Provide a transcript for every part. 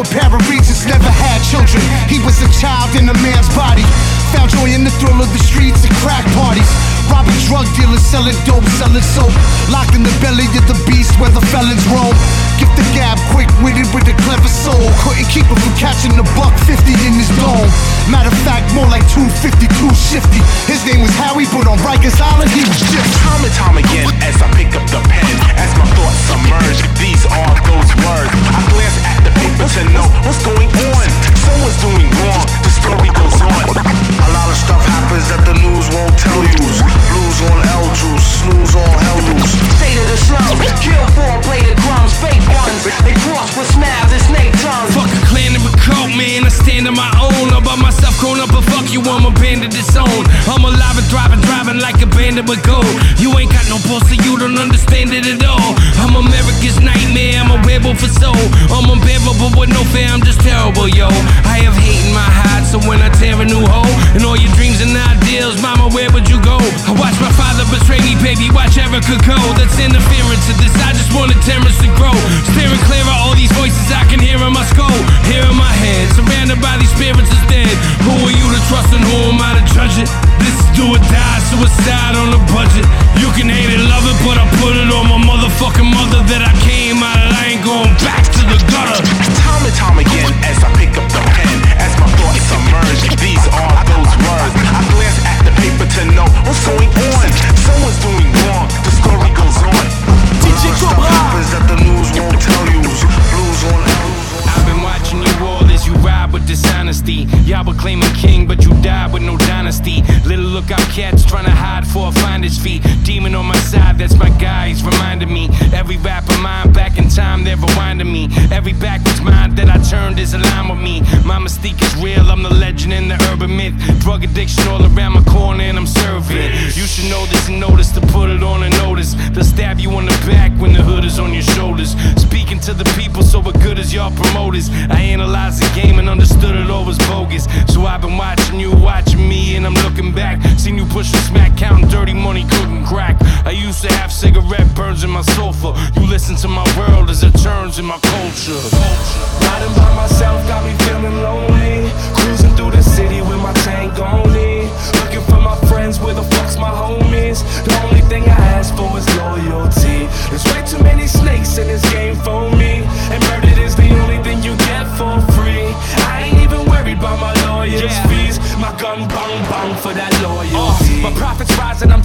apparent reasons, never had children. He was a child in a man's body. Found joy in the thrill of the streets and crack parties. Robbing drug dealers, selling dope, selling soap. Locked in the belly of the beast where the felons roam. Gift the gab, quick witted with a clever soul. Couldn't keep him from catching the buck 50 in his dome. Matter of fact, more like 252 shifty. His name was Howie, but on Rikers Island, he was just Time and time again, as I pick up the pen, as my thoughts submerge, these are at the paper to know what's going on. Someone's doing wrong, the story goes on. A lot of stuff happens that the news won't tell you. Blues on L juice, snooze on hell loose. State of the slums, kill four, play the drums, fake ones. They cross with smiles and snake tongues. Fuck a clan and a cult, man. I stand on my own. All by myself, grown up, but fuck you, I'm a bandit disowned. I'm alive and thriving, driving like a bandit with gold. You ain't got no pulse, so you don't understand it at all. I'm America's nightmare, I'm a werewolf for soul. I'm unbearable with no fear, I'm just terrible, yo. I have hate in my heart, so when I tear a new hole, and all your dreams and ideals, mama, where would you go? I watched my father betray me, baby, watch Erica go. That's interference to this, I just wanted Terrence to grow. Steering clear of all these voices, I can hear in my skull, hear in my head. Surrounded by these spirits is dead. Who are you to trust and who am I to judge it? This is do or die, suicide on a budget. You can hate it, love it, but I put it on my motherfucking mother that I came cats trying to hide for a finder's fee. Demon on my side, that's my guy, he's reminding me. Every rapper mine back in time, they're rewinding me. Every backwards mind that I turned is aligned with me. My mystique is real, I'm the legend in the urban myth. Drug addiction all around my corner, and I'm serving. You should know this and notice to put it on a notice. They'll stab you on the back when the hood is on your shoulders. Speaking to the people, so what good is y'all promoters? I analyzed the game and understood it all was bogus. So I've been watching you, watching me, and I'm looking back. Seen you push the smack, counting dirty money, cooking crack. I used to have cigarette burns in my sofa. You listen to my world as it turns in my culture. Riding by myself got me feeling lonely. Cruising through the city with my tank on E. Looking for my friends, where the fuck's my homies? The only thing I ask for is loyalty. There's way too many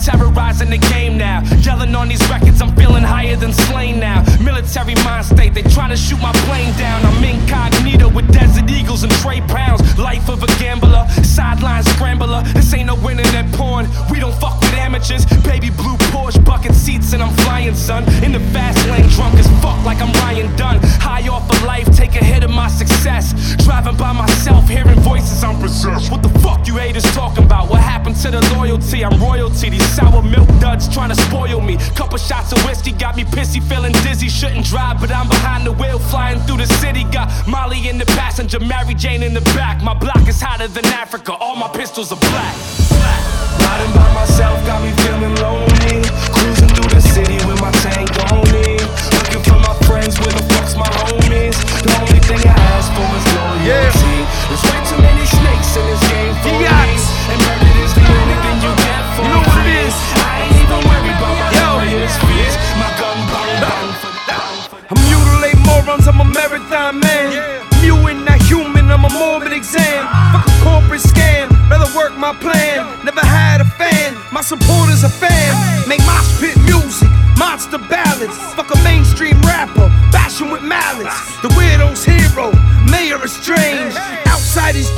terrorizing the game now. Yelling on these records, I'm feeling higher than Slaine now. Military mind state, they trying to shoot my plane down. I'm incognito with desert eagles and Trey Pounds. Life of a gambler, sideline scrambler. This ain't no internet porn. We don't fuck with amateurs. Baby blue Porsche, bucket seats, and I'm flying, son. In the fast lane, drunk as fuck, like I'm Ryan Dunn. High off of life, take a hit of my success. Driving by myself, hearing voices, I'm possessed. What the fuck you haters talking about? What happened to the loyalty? I'm royalty. These sour milk duds trying to spoil me. Couple shots of whiskey got me pissy, feeling dizzy. Shouldn't drive, but I'm behind the wheel, flying through the city. Got Molly in the passenger, Mary Jane in the back. My block is hotter than Africa. All my pistols are black. Riding by myself got me feeling lonely. Cruising through the city with my tank on E. Looking for my friends, where the fuck's my homies? The only thing I ask for is loyalty. There's way too many snakes in this game for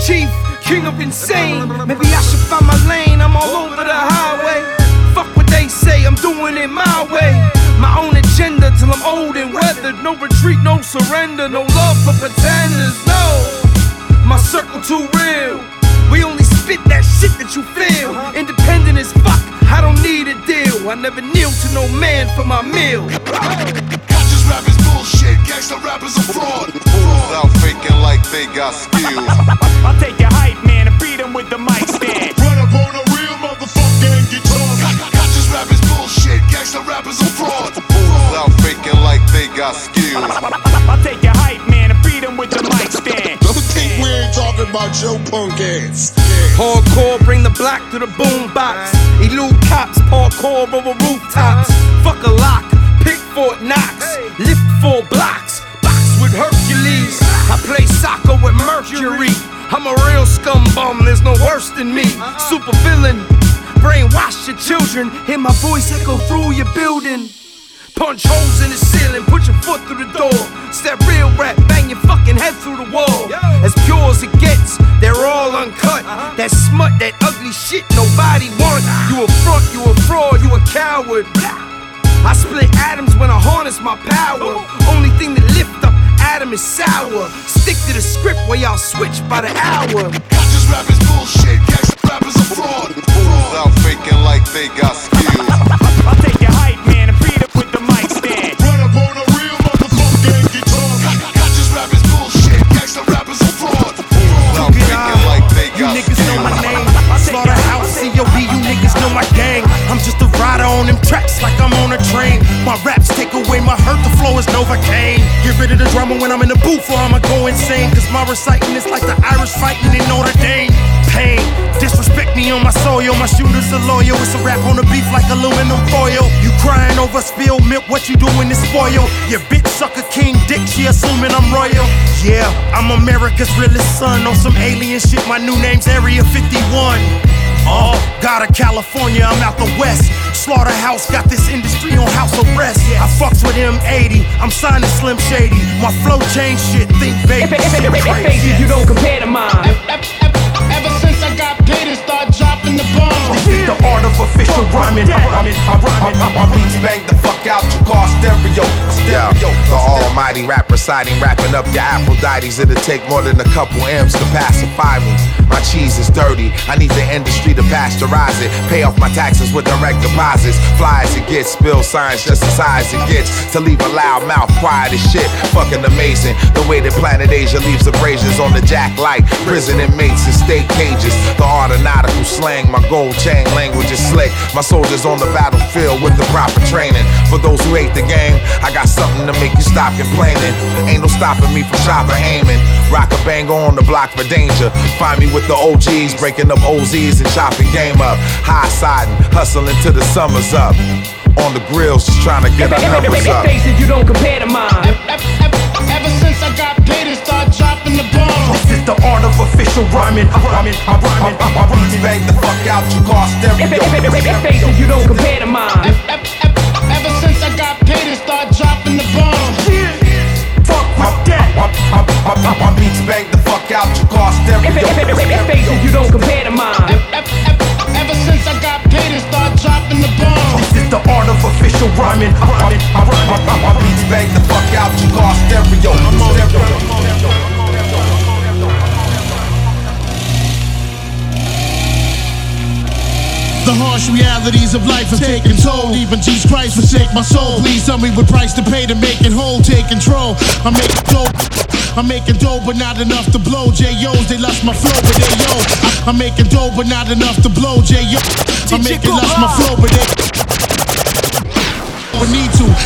chief, king of insane. Maybe I should find my lane, I'm all over the highway. Fuck what they say, I'm doing it my way. My own agenda till I'm old and weathered. No retreat, no surrender, no love for pretenders, no. My circle too real. We only spit that shit that you feel. Independent as fuck, I don't need a deal. I never kneel to no man for my meal. Conscious rappers bullshit, gangsta rappers are fraud. Fools out faking like they got skills. I'll take your hype man and beat him with the mic stand. Run up on a real motherfucker and get tossed. Conscious rappers bullshit, gangsta rappers are fraud. Fools out faking like they got skills. I'll take your hype man and beat him with the mic stand. Don't think we ain't talking about your punk ass. Hardcore, bring the block to the boom box. Elude cops, parkour over rooftops. Fuck a lock, pick Fort Knox. Lift four blocks, box with Hercules. I play soccer with Mercury. I'm a real scum bum, there's no worse than me. Super villain, brainwash your children. Hear my voice echo through your building. Punch holes in the ceiling, put your foot through the door. Step real rap, bang your fucking head through the wall. As pure as it gets, they're all uncut. That smut, that ugly shit nobody wants. You a front, you a fraud, you a coward. I split atoms when I harness my power. Only thing that lift up atom is sour. Stick to the script where y'all switch by the hour. Conscious rappers bullshit, gangsta rappers are fraud. Fools out faking like they got skills. I'll take your hype man and beat him with the mic stand. Run up on a real motherfucker and get tossed. Conscious rappers bullshit, gangsta rappers are fraud. Fools out faking like they got You got niggas know my skills. name. Slaughterhouse, COB, you niggas know my gang. I'm just a rider on them tracks like I'm on a train. My raps take away my hurt, the flow is Novocaine. Get rid of the drama when I'm in the booth or I'ma go insane. Cause my reciting is like the Irish fighting in Notre Dame. Pain, disrespect me on my soil. My shooters are loyal. It's a rap on the beef like aluminum foil. You crying over spilled milk, what you doing to spoil? Your bitch suck a king dick, she assuming I'm royal. Yeah, I'm America's realest son on some alien shit. My new name's Area 51. Oh, God of California, I'm out the west. Slaughterhouse got this industry on house arrest. I fucks with M80, I'm signing Slim Shady. My flow change shit, think baby. shit crazy. Faces you don't compare to mine. Ever since I got paid and start dropping the bombs. This is the art of official rhyming. I rhyming, I rhyming, I My beats bang the fuck out your car stereo. Stereo. the almighty rap reciting, wrapping up your Aphrodites. It'll take more than a couple M's to pacify me. My cheese is dirty, I need the industry to pasteurize it. Pay off my taxes with direct deposits. Fly as it gets, spill signs just high as it gets. To leave a loud mouth quiet as shit. Fucking amazing. The way that Planet Asia leaves abrasions on the jack light. Prison inmates in state cages. The art of nautical slang, my gold chain language is slick. My soldiers on the battlefield with the proper training. For those who hate the game, I got something to make you stop complaining. Ain't no stopping me from sharper aiming. Rock a banger on the block for danger. Find me with the OGs, breaking up OZs and chopping game up. High siding, hustling till the summer's up. On the grills, just trying to get our numbers up. Faces you don't compare to mine. Ever since I got paid and start dropping the bombs. This is the art of official rhyming. I'm rhyming, I'm rhyming, I My rhyming. bang the fuck out your car stereo. Faces you don't compare to mine. My, my, my, my, my beats bang the fuck out your car stereo. Faces you don't compare to mine. Ever since I got paid and start dropping the bombs. This is the art of official rhyming. I rhyming, I My, rhyming. my, my beats bang the fuck out your car stereo. stereo. The harsh realities of life have taken toll. Even Jesus Christ forsake my soul. Please tell me what price to pay to make it whole. Take control. I'm making dope. I'm making dough, but not enough to blow. J.O.'s, they lost my flow, but they yo. I'm making dough, but not enough to blow. J.O. I'm making lost my flow, but they would need to.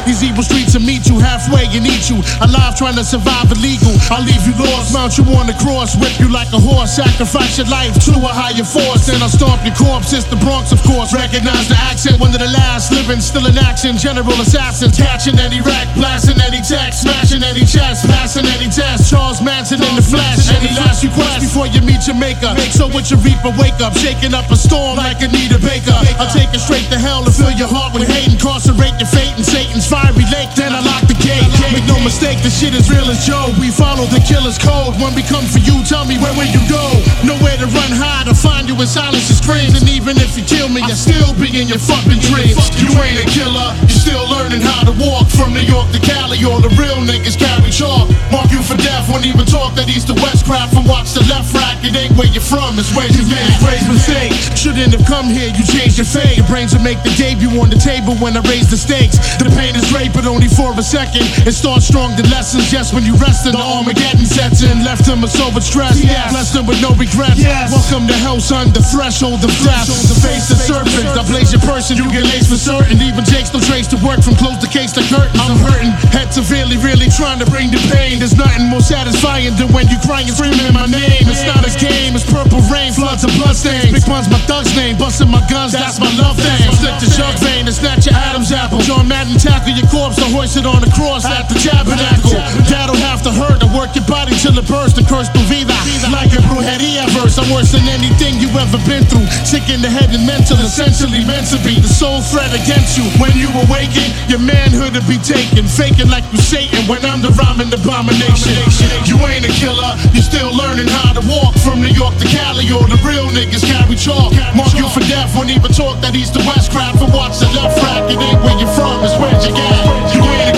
These evil streets will meet you halfway and eat you. Alive trying to survive illegal. I'll leave you lost, mount you on the cross, whip you like a horse, sacrifice your life to a higher force. Then I'll stomp your corpse. It's the Bronx, of course. Recognize the accent, one of the last living, still in action. General assassins, catching any rack, blasting any text, smashing any chest, passing any test. Charles Manson in the flesh. Any last request before you meet your maker. Make so with your reaper, wake up, shaking up a storm like Anita Baker. I'll take it straight to hell and fill your heart with hate, incarcerate your fate in Satan's fiery lake. Then I lock the gate. No mistake, the shit is real as Joe. We follow the killer's code. When we come for you, tell me where will you go? Nowhere to run high to find you in silence and screams. And even if you kill me, I still be in your fucking dreams. You ain't a killer, you're still learning how to walk from New York to Cali. All the real niggas carry chalk. Mark you for death, won't even talk that east to west crap from watch the left rack. It ain't where you're from, it's where you made Raise mistakes. Shouldn't have come here, you changed your fate. Your brains will make the debut on the table when I raise the stakes. The pain is great, but only for a second. It starts strong, the lessons Yes, when you rest in the Armageddon sets in. Left them a sober stress. Yes. Blessed them with no regrets. Yes. Welcome to hell, son, the threshold of death. The face the serpent, I blaze your person, you get laced for certain. Even Jake's no trace to work from close the case to curtain. I'm hurting, head severely, really trying to bring the pain. There's nothing more satisfying than when you crying, screaming my name. It's not a game, it's purple rain, floods and bloodstains. Big Pun's my thug's name, busting my guns, that's my love thing. Stick to jug vein and snatch your Adam's apple. John Madden tackle your corpse and hoist it on the cross at the tabernacle. That'll have to hurt to work your body till it bursts and curse tu vida. Like a brujeria verse, I'm worse than anything you ever been through. Sick in the head and mental, essentially meant to be the sole threat against you. When you awaken, your manhood will be taken. Faking like you Satan when I'm the rhyming abomination. You ain't a killer, you're still learning how to walk from New York to Cali. All the real niggas carry chalk. Mark you for death, won't even talk that east to west crowd for watch the left rack. It ain't where you're from, it's where you got. You ain't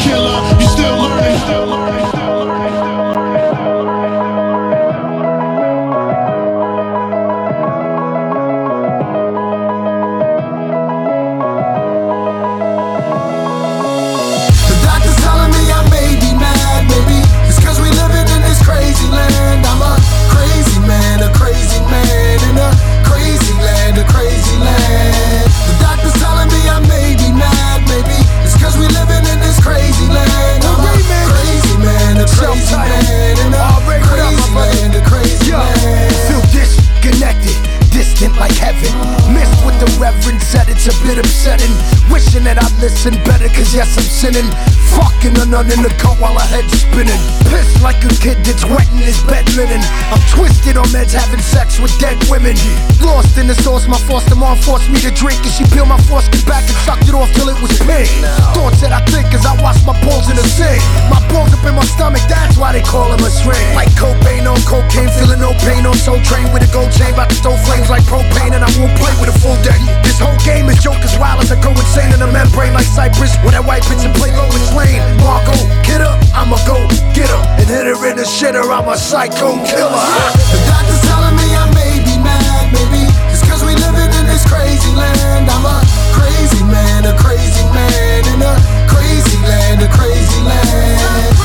listen better, cause yes, I'm sinning. Fucking a nun in the cut while her head's spinning. Pissed like a kid that's wet in his bed linen. I'm twisted on meds, having sex with dead women. Lost in the sauce, my foster mom forced me to drink, and she peeled my foreskin back and sucked it off till it was pink. Thoughts that I think as I wash my balls in the sink. My balls up in my stomach, that's why they call him a string. Like cocaine on cocaine, feeling no pain on soul train with a gold chain, about to stow flames like propane, and I won't play with a full deck. This whole game is jokers wild as I go insane in a membrane like Cypress. When that white bitch and play low and slain. Marco, get up, I'ma go get her and hit her in the shitter. I'm a psycho killer. The doctor's telling me I may be mad, maybe it's cause we living in this crazy land. I'm a crazy man, a crazy man in a crazy land, a crazy land.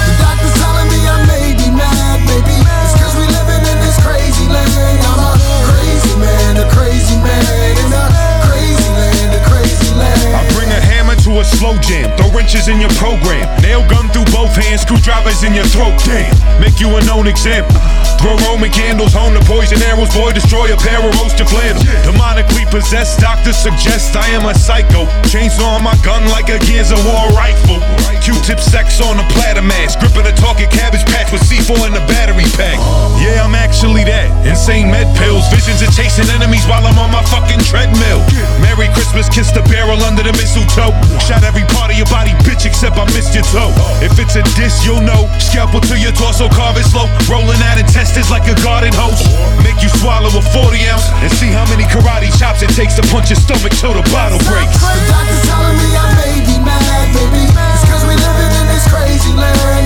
Program, nail gun through both hands, in your throat. Damn, make you a known example. Throw Roman candles, hone the poison arrows, boy, destroy a pair of roast your flannel. Demonically possessed, doctors suggest I am a psycho. Chainsaw on my gun like a Gears of War rifle. Q-tip sex on a platter mask, gripping a talking cabbage patch with C4 in the battery pack. Yeah, I'm actually that. Insane med pills, visions of chasing enemies while I'm on my fucking treadmill. Merry Christmas, kiss the barrel under the mistletoe. Shot every part of your body, bitch, except I missed your toe. If it's a diss, you'll know. Scalpel to your torso, carve it slow. Rolling out intestines like a garden hose. Make you swallow a 40 ounce and see how many karate chops it takes to punch your stomach till the bottle breaks. The doctor's telling me I may be mad, baby. It's cause we living in this crazy land.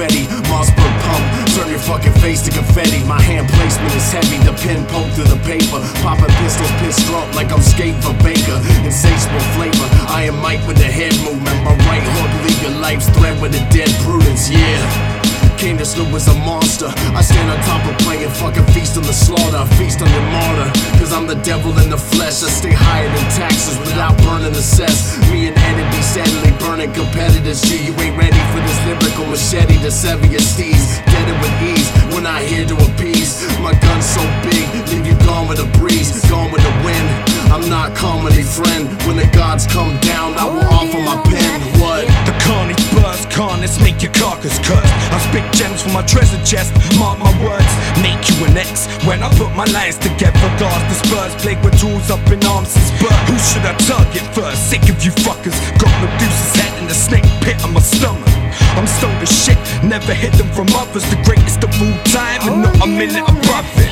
Fetty. Mossberg pump, turn your fucking face to confetti. My hand placement is heavy, the pen poked through the paper. Popping pistols, pissed drunk like I'm skating for Baker. Insatiable flavor, I am Mike with the head movement. My right hook leave your life's thread with a dead prudence, yeah. King the Snoop is a monster. I stand on top of playing fucking feast on the slaughter, feast on your martyr. I'm the devil in the flesh. I stay higher than taxes without burning the cess. Me and be steadily burning competitors. G, you ain't ready for this lyrical machete to sever your steeds. Dead it with ease. We're not here to appease. My gun's so big, leave you gone with a breeze, gone with the wind. I'm not comedy friend. When the gods come down, I will offer my pen. What? The carnage carnage make your carcass curse. I spit gems from my treasure chest, mark my words, make you an X. When I put my lines together, guards dispersed, plagued with tools up in arms since birth. Who should I target first? Sick of you fuckers, got Medusa's head in the snake pit of my stomach. I'm stoned as shit, never hid them from others. The greatest of all time, and not a oh, minute above it.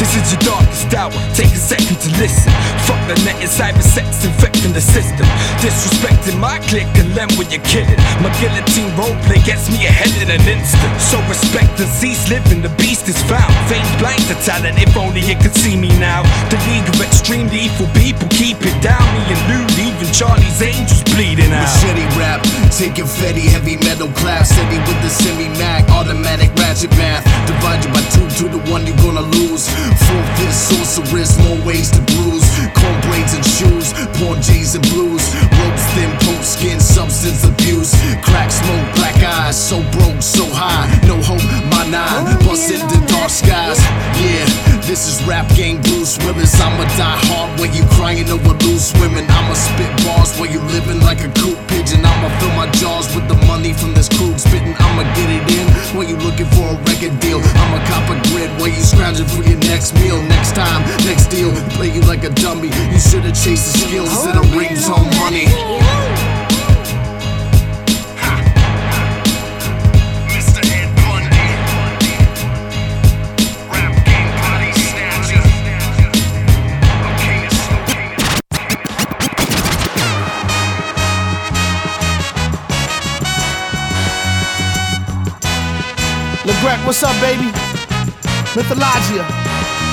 This is your darkest hour, take a second to listen. Fuck the net, it's cyber sex infecting the system. Disrespecting my clique and then when you're kidding. My guillotine roleplay gets me ahead in an instant. So respect and cease living, the beast is found. Fame's blind to talent, if only it could see me now. The league of extreme lethal people keep it down. Me and Lou, even Charlie's angels bleeding out. Machete rap, taking Fetty, heavy metal clap, city with the semi mag, automatic ratchet math. Divide you by two, two to one, you're gonna lose. Full fist, sorceress, more ways to bruise. Corn braids and shoes, porn J's and blues. Ropes thin, poke skin, substance abuse. Crack smoke, black eyes, so broke, so high. No hope, my nine, bust into dark skies. Yeah, this is rap game, Bruce Willis. I'ma die hard when you crying over loose women. I'ma spit bars while you living like a coop pigeon. I'ma fill my jaws with the money from this crew spitting. I'ma get it in when you looking for a record deal. I'ma cop a grid while you scrounging for your next meal. Next time, next deal, play you like a dummy. You should've chased the skills instead of rings on money. What's up, baby? Mythologia.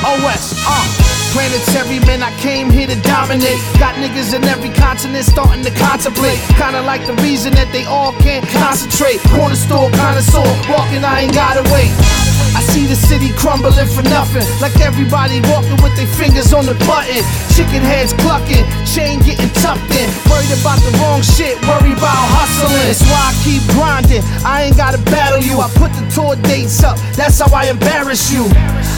OS, uh. Planetary man, I came here to dominate. Got niggas in every continent starting to contemplate. Kinda like the reason that they all can't concentrate. Corner store connoisseur, walking, I ain't gotta wait. See the city crumbling for nothing. Like everybody walking with their fingers on the button. Chicken heads clucking, chain getting tucked in. Worried about the wrong shit, worry about hustling. That's why I keep grinding. I ain't gotta battle you. I put the tour dates up, that's how I embarrass you.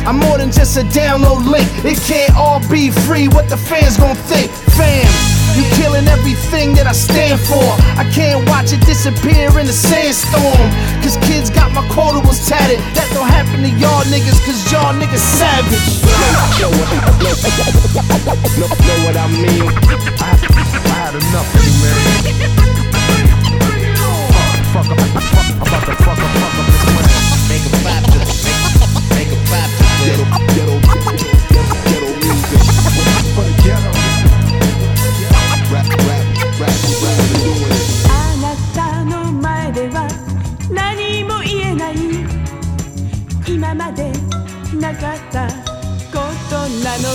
I'm more than just a download link. It can't all be free. What the fans gon' think? Fam, you killing everything that I stand for. I can't watch it disappear in a sandstorm. Cause kids got my quotables tatted. That don't happen to y'all niggas, cause y'all niggas savage. Know what, I mean? I, I had enough of you, man. Fuck, fuck, up, fuck, I'm about to fuck up, fuck up this plan. Make a clap to make, make a clap to ghetto, ghetto, ghetto,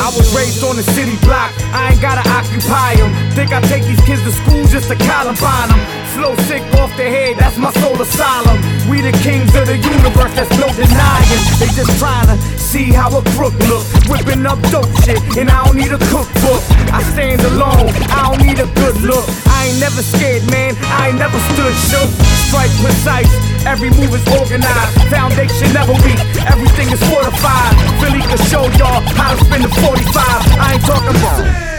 I was raised on the city block, I ain't gotta occupy them. Think I take these kids to school just to Columbine them. Flow sick off the head, that's my soul asylum. We the kings of the universe, that's no denying. They just trying to see how a crook look. Whipping up dope shit, and I don't need a cookbook. I stand alone, I don't need a good look. I ain't never scared, man, I ain't never stood shook. Strike precise, every move is organized. Foundation never weak, everything is fortified. Philly can show y'all how to spin the 45. I ain't talking about.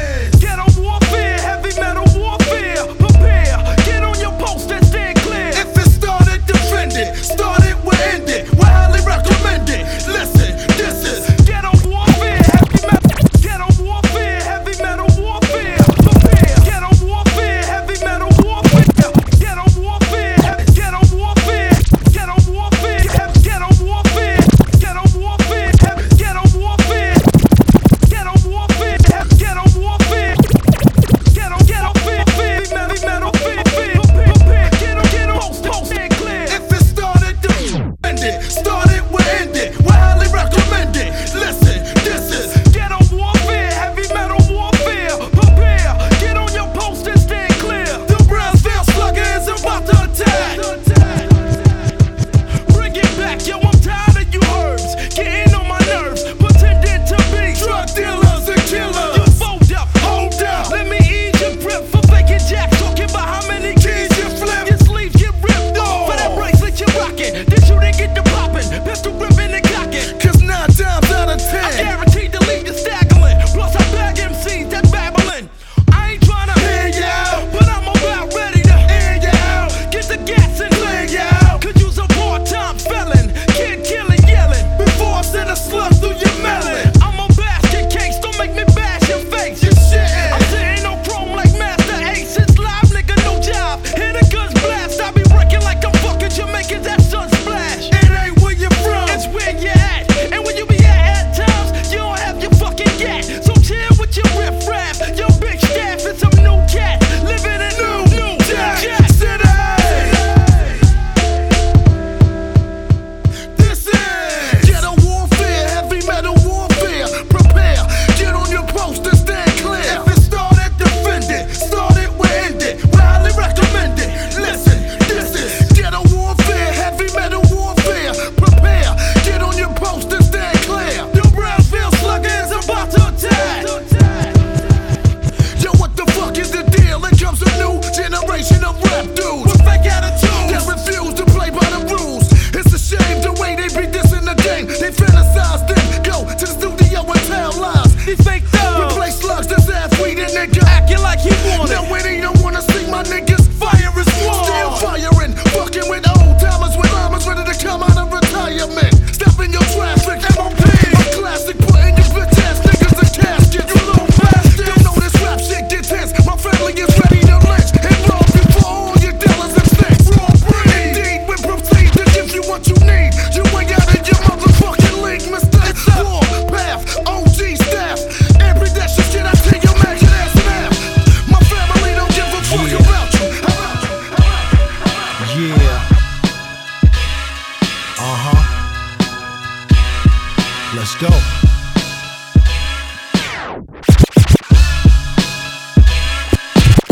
Let's go.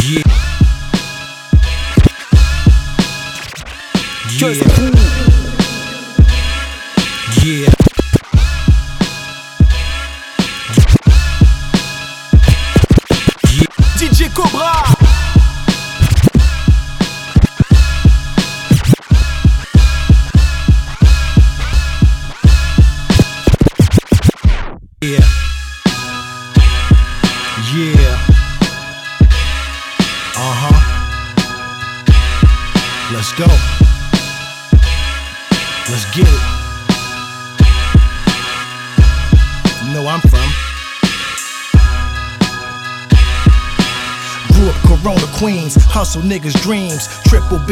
Yeah. Yeah. Niggas' dreams.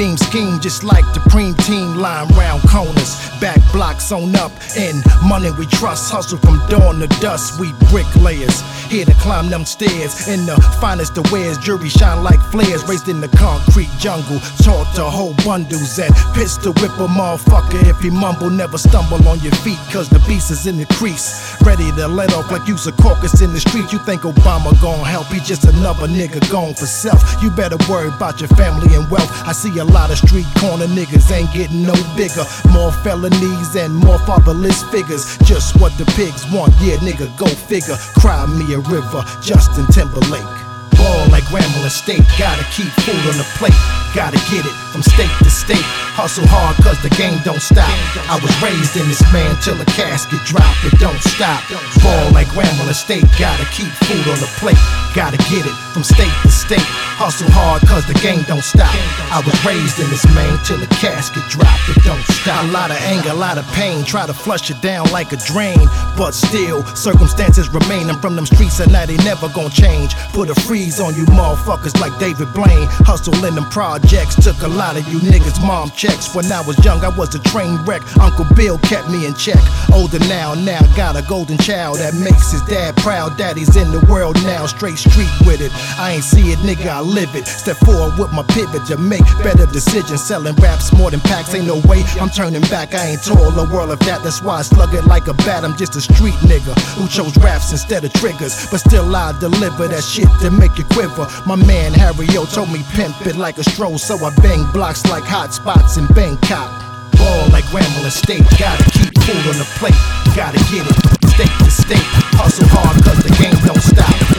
Beam scheme, just like the preem team. Line round corners, back blocks on up. And money we trust, hustle from dawn to dusk. We bricklayers, here to climb them stairs. In the finest of wares, jury shine like flares. Raised in the concrete jungle, taught to hold bundles at pistol whip a motherfucker. If he mumble, never stumble on your feet, cause the beast is in the crease. Ready to let off like you's a caucus in the street. You think Obama gon' help? He just another nigga gone for self. You better worry about your family and wealth. I see a lot of street corner niggas ain't getting no bigger. More felonies and more fatherless figures. Just what the pigs want, yeah, nigga, go figure. Cry me a river, Justin Timberlake. Ball like Grambling State, gotta keep food on the plate. Gotta get it from state to state. Hustle hard cause the game don't stop. I was raised in this man till the casket drop. It don't stop. Ball like Grambling State, gotta keep food on the plate. Gotta get it from state to state. Hustle hard cause the game don't stop. I was raised in this man till the casket drop. It don't stop. A lot of anger, a lot of pain. Try to flush it down like a drain. But still, circumstances remain. I'm from them streets and now they never gonna change. Put a freeze on you motherfuckers like David Blaine. Hustle in them projects. Took a lot of you niggas mom checks. When I was young, I was a train wreck. Uncle Bill kept me in check. Older now, now got a golden child that makes his dad proud. Daddy's in the world now, straight street with it. I ain't see it, nigga, I live it. Step forward with my pivot to make better decisions. Selling raps more than packs, ain't no way I'm turning back. I ain't told the world of that. That's why I slug it like a bat. I'm just a street nigga who chose raps instead of triggers. But still, I deliver that shit to make you quiver. My man Harry O told me pimp it like a stroll, so I bang blocks like hot spots in Bangkok. Ball like Grambling State, gotta keep food on the plate, gotta get it state to state. Hustle hard cause the game don't stop.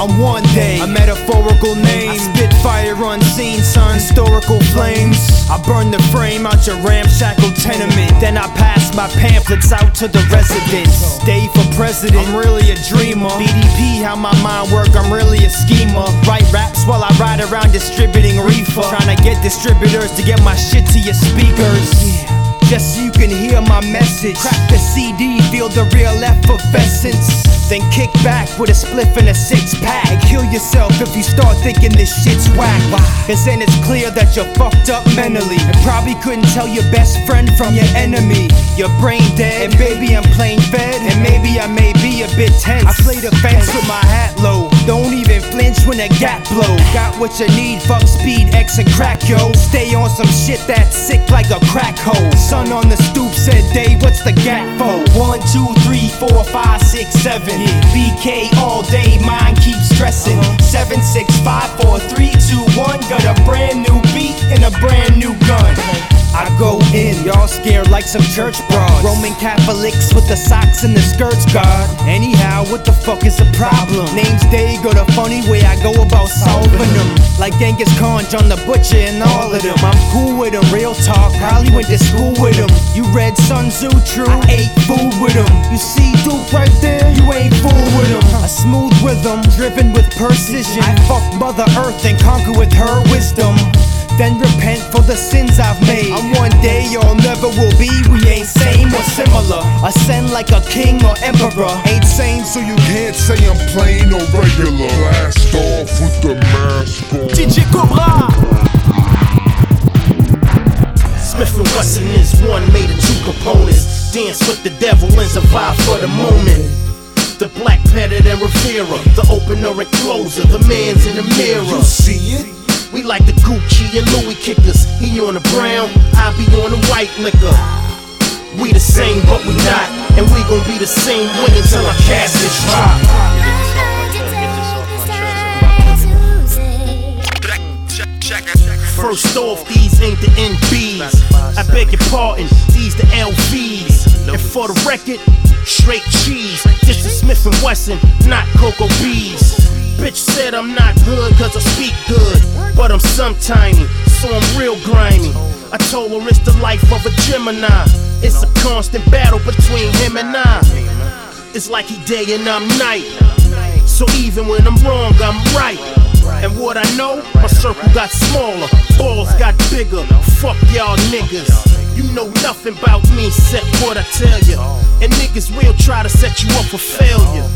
I'm One Dae, a metaphorical name. I spit fire unseen, son. Historical flames. I burn the frame out your ramshackle tenement. Then I pass my pamphlets out to the residents. Stay for president, I'm really a dreamer. BDP, how my mind work, I'm really a schemer. Write raps while I ride around distributing reefer. Trying to get distributors to get my shit to your speakers. Yeah. Just so you can hear my message. Crack the CD, feel the real effervescence. Then kick back with a spliff and a six pack. Kill yourself if you start thinking this shit's whack. Cause then it's clear that you're fucked up mentally. And probably couldn't tell your best friend from your enemy. Your brain dead, and baby, I'm playing fed. And maybe I may be a bit tense. I play the fence with my hat low. Don't even flinch when a gap blow. Got what you need, fuck speed, X and crack, yo. Stay on some shit that's sick like a crack hole. Son on the stoop said, Dave, what's the gap for? One, two, three, four, five, six, seven. BK all day, mind keeps stressing. Uh-huh. Seven, six, five, four, three, two, one. Got a brand new beat and a brand new gun. I go in, y'all scared like some church broads. Roman Catholics with the socks and the skirts, God. Anyhow, what the fuck is the problem? Names day go the funny way I go about solving them. Like Genghis Khan, John the Butcher, and all of them. I'm cool with them, real talk. Probably went to school with them. You read Sun Tzu, true. I ate food with them. You see Duke right there? You ain't fool with him. A smooth rhythm, driven with precision. I fuck Mother Earth and conquer with her wisdom. Then repent for the sins I've made. I'm one day or never will be. We ain't same or similar. Ascend like a king or emperor. Ain't same, so you Can't say I'm plain or regular. Blast off with the mask on. DJ Cobra. Smif-N-Wessun is one made of two components. Dance with the devil and survive for the moment. The black Pettitte and Rivera, the opener and closer, the man's in the mirror. You see it? We like the Gucci and Louis kickers. He on the brown, I be on the white liquor. We the same, but we not, and we gon' be the same way until our caskets drop. First off, these ain't the NBs. I beg your pardon, these the LVs. And for the record, straight cheese. This is Smif-N-Wessun, not Cocoa Bees. Bitch said I'm not good cause I speak good, but I'm sometiny, so I'm real grimy. I told her it's the life of a Gemini. It's a constant battle between him and I. It's like he day and I'm night. So even when I'm wrong, I'm right. And what I know, my circle got smaller, balls got bigger. Fuck y'all niggas. You know nothing about me except what I tell you. And niggas will try to set you up for failure.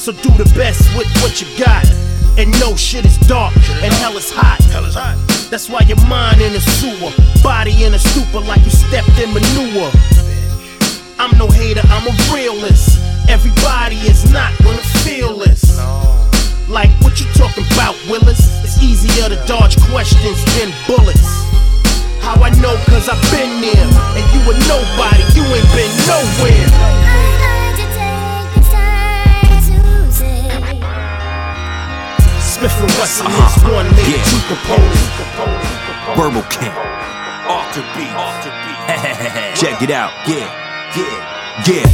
So do the best with what you got. And know shit is dark and hell is hot. That's why your mind in a sewer, body in a stupor like you stepped in manure. I'm no hater, I'm a realist. Everybody is not gonna feel this. Like what you talking about, Willis? It's easier to dodge questions than bullets. How I know, cause I've been there. And you a nobody, you ain't been nowhere. Smith and Wesson uh-huh. is one nigga yeah. to compose. Verbal Kent. Alter beat. Check it out. Yeah. Yeah. Yeah.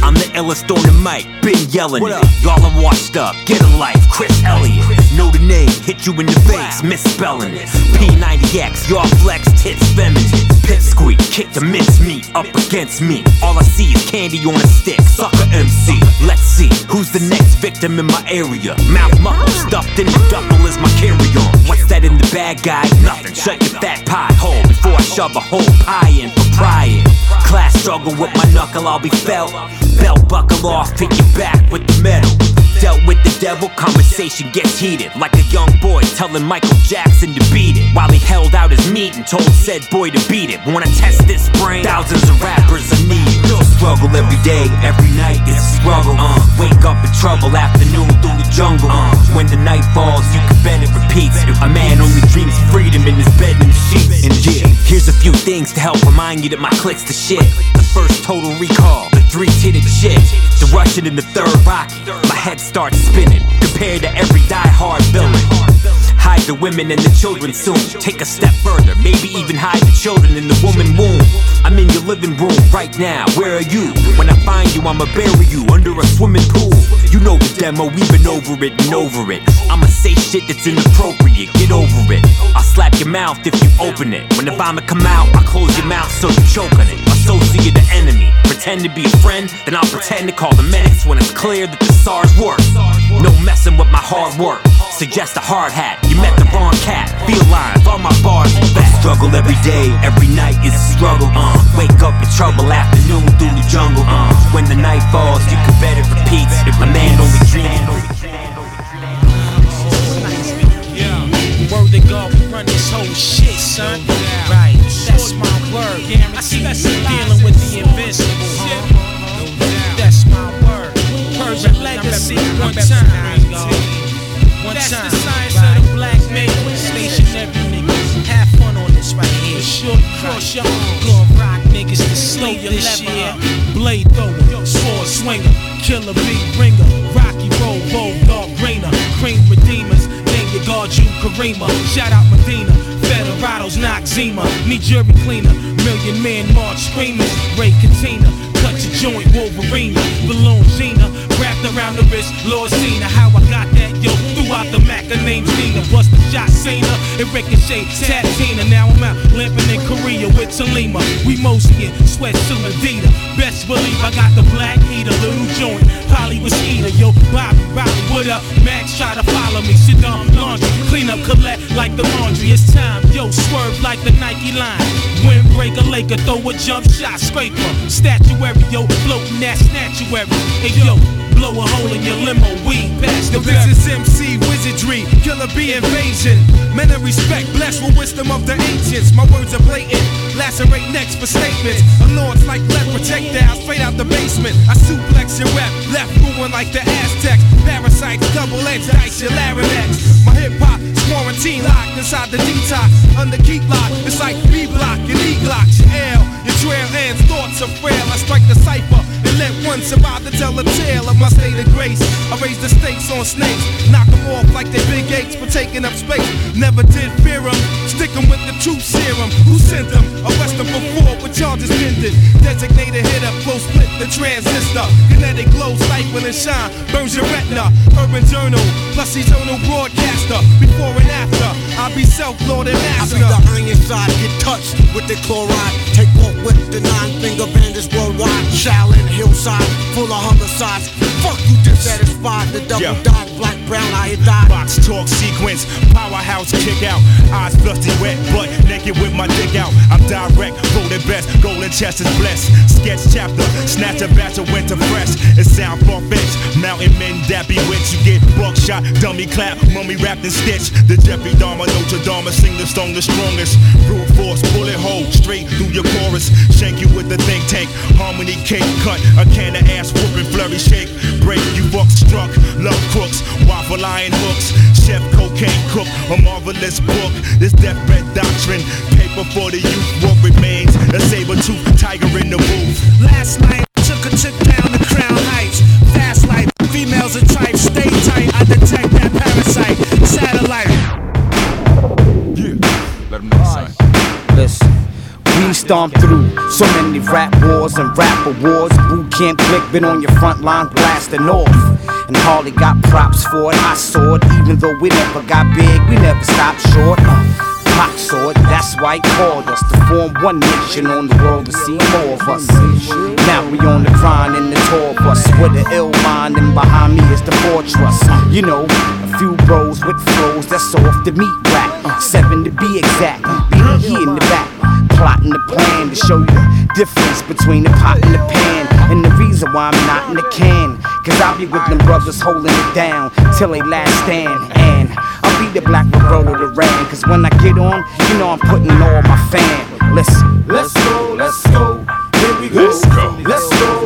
I'm the illest on the mic, been yelling it. Y'all are washed up, get a life, Chris Elliott. Know the name, hit you in the face, misspelling it. P90X, y'all flex, tits feminine. Pipsqueak, kick the mincemeat up against me. All I see is candy on a stick, sucker MC. Let's see, who's the next victim in my area? Mouth muffled, stuffed in the duffel is my carry-on. What's that in the bag, guy? Nothing, shut your fat pie hole before I shove a whole pie in for prying. Class struggle with my knuckle, I'll be felt. Belt buckle off, pick your back with the metal. Dealt with the devil, conversation gets heated. Like a young boy telling Michael Jackson to beat it. While he held out his meat and told said boy to beat it. Wanna test this brain? Thousands of rappers I need. Struggle every day, every night is a struggle. Uh, wake up in trouble, afternoon through the jungle. Uh, when the night falls, you bet it repeats. A man only dreams of freedom in his bed and sheets. And yeah, here's a few things to help remind you that my click's the shit. The first total recall, the three-titted shit. The Russian in the third Rocky. My head starts spinning compared to every die-hard villain. Hide the women and the children soon. Take a step further, maybe even hide the children in the woman womb. I'm in your living room right now. Where are you? When I find you, I'ma bury you under a swimming pool. You know the demo, we've been over it and over it. I'ma say shit that's inappropriate, get over it. I'll slap your mouth if you open it. When the vomit come out, I'll close your mouth so you choke on it. Associate the enemy. Pretend to be a friend, then I'll pretend to call the medics when it's clear that the SARS work. No messing with my hard work. Suggest a hard hat. You met the wrong cat. Feel lines, all my bars back. Struggle every day, every night is a struggle. Uh, wake up in trouble, afternoon through the jungle. Uh, when the night falls, you can bet it repeats. If a man only dreams. Word to God, we run this whole shit, son. Right, that's my word. I see you dealing with the invincible, huh? That's my word. Persian legacy, one time. One That's time. the science right. of the black man. Stationary niggas. Have fun on this right here. Sure, cross your arms. Gonna rock niggas to Slow your this lever year. up. Blade thrower, sword swinger, killer beat bringer, Rocky roll, bulldog brainer, cream redeemers. Name your guard, you Karima. Shout out Medina, Federados, knock Zima. Need jury cleaner, million man march screamers. Ray Katina, cut your joint, Wolverine. Balloon Gina, wrapped around the wrist, Lord Cena. How I got that, yo, throughout the Mac, her name's Dina. Bust the shot, Cena, it ricochet, Tatina. Now I'm out limping in Korea with Talima. We mostly in sweat to Adidas. Best believe I got the black heater, little joint. Polly was eater, yo, Bobby, Bobby, what up? Max try to follow me, sit down, laundry, clean up, collect like the laundry. It's time, yo, swerve like the Nike line. Windbreaker, Laker, throw a jump shot, scraper. Statuary yo, floating that statuary. Hey yo, blow a hole in your limo, weed past the Yo, this is MC Wizardry, Killer B invasion. Men of respect, blessed with wisdom of the ancients. My words are blatant, lacerate necks for statements. A launch like lead projectiles straight out the basement. I suplex your rep, left ruin like the Aztecs. Parasites, double edged dice, your larynx. My hip hop is quarantine locked inside the detox. Under keep lock, it's like B block and E glock. Your L, your trail ends, thoughts are frail. I strike the cipher let one survive to tell a tale of my state of grace. I raise the stakes on snakes, knock them off like they big apes for taking up space. Never did fear them, stick them with the truth serum. Who sent them? Arrest them before with charges pending. Designated hitter, close split the transistor. Kinetic glow, stifle and shine, burns your retina. Urban journal, plus eternal broadcaster. Before and after, I'll be self-lord and I master. see the iron side get touched with the chloride. Take off with the nine finger bandits worldwide. Shaolin hillside, full of homicides. Fuck you dissatisfied. The double Yeah. dot, black, brown, I had died. Box talk sequence, powerhouse kick out. Eyes dusty wet, butt naked with my dick out. I'm direct, voted best, golden chest is blessed. Sketch chapter, snatch a batch of winter fresh. It sound far fetched. Mountain men that bewitch. You get buckshot, dummy clap, mummy wrapped in stitch. The Jeffrey Dahmer, Notre Dame, sing the stone the strongest. Brute force, bullet hole, straight through your chorus. Shank you with the think tank, harmony cake cut. A can of ass whooping, flurry shake. Break you buck struck, love crooks, waffle iron hooks. Chef cocaine cook, a marvelous book. This deathbed doctrine, paper for the youth. What remains? A saber tooth tiger in the booth. Last night, took a chick down the crown heights. Fast life, females are type, stay tight. I detect that parasite. Satellite. Yeah, let them know. Listen, we stomped through so many rap wars and rap awards. Boot Camp Clik been on your front line blasting off. And Harley got props for it. I saw it, even though we never got big, we never stopped short. Uh, Pop saw it, that's why he called us to form one nation on the world to see more of us. Now we on the grind in the tour bus with an ill mind, and behind me is the fortress. You know, a few bros with flows that's off the meat rack. Seven to be exact, being here in the back. Plotting the plan to show you the difference between the pot and the pan. And the reason why I'm not in the can. Cause I'll be with them brothers holding it down till they last stand. And I'll be the black Roberto Duran. Cause when I get on, you know I'm putting all my fan. Listen. Let's go, let's go. Here we go. Let's go. Let's go, let's go.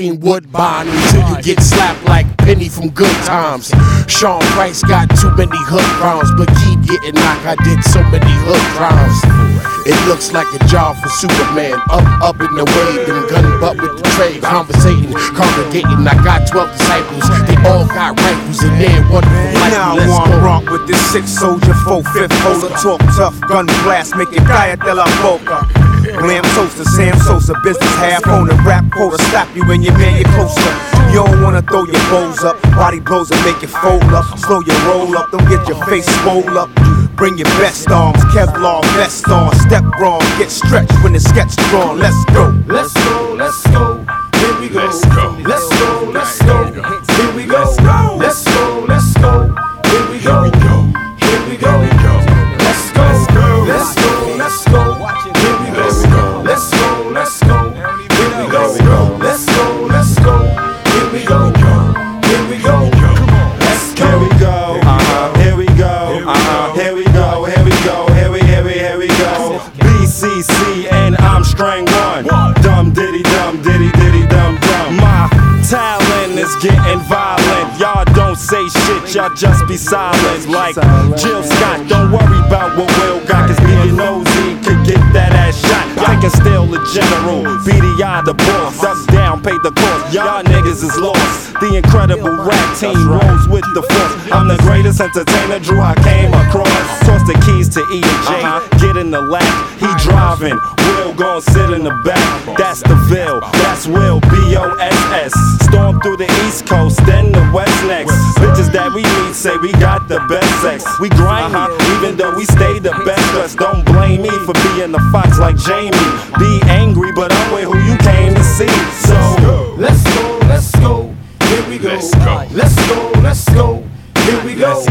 Bokeem Woodbine until you get slapped like Penny from Good Times. Sean Price got too many hook rounds, but keep getting knocked. I did so many hook rounds. It looks like a job for Superman. Up, up in the wave, them gun butt with the trade, conversating, congregating. I got 12 disciples, they all got rifles in there. Wonderful life. Now Let's one go. rock with this six soldier, four fifth holder, talk tough, gun blast, make it calla de la boca. Glam Sosa, Sam Sosa, business half owner, rap quota, stop you and your man, you closer. You don't wanna throw your bows up, body blows and make you fold up, slow your roll up, don't get your face swole up. Bring your best arms, Kevlar vest on, step wrong, get stretched when the sketch drawn. Let's go. Let's go, let's go. Here we go. Let's go, let's go, let's go. Y'all just be silent. Like Jill Scott. Don't worry about what Will got. Cause me and Nosy could get that ass shot. I can steal the general. BDI the boss. Duck down, pay the cost. Y'all niggas is lost. The incredible rap team rolls with the force. I'm the greatest entertainer, Drew. I came across. Toss the keys to E and J. Uh-huh. Get in the lap. He driving. Will gon' sit in the back. That's the Ville, that's Will, B O S S. Storm through the East Coast, then the West next. Say we got the best sex. We grimy, uh-huh. even though we stay the best dressed. Don't blame me for being the fox like Jamie. Be angry, but I'm with who you came to see. So Let's go, let's go. Here we go. Let's go. Let's go, let's go. Here we go.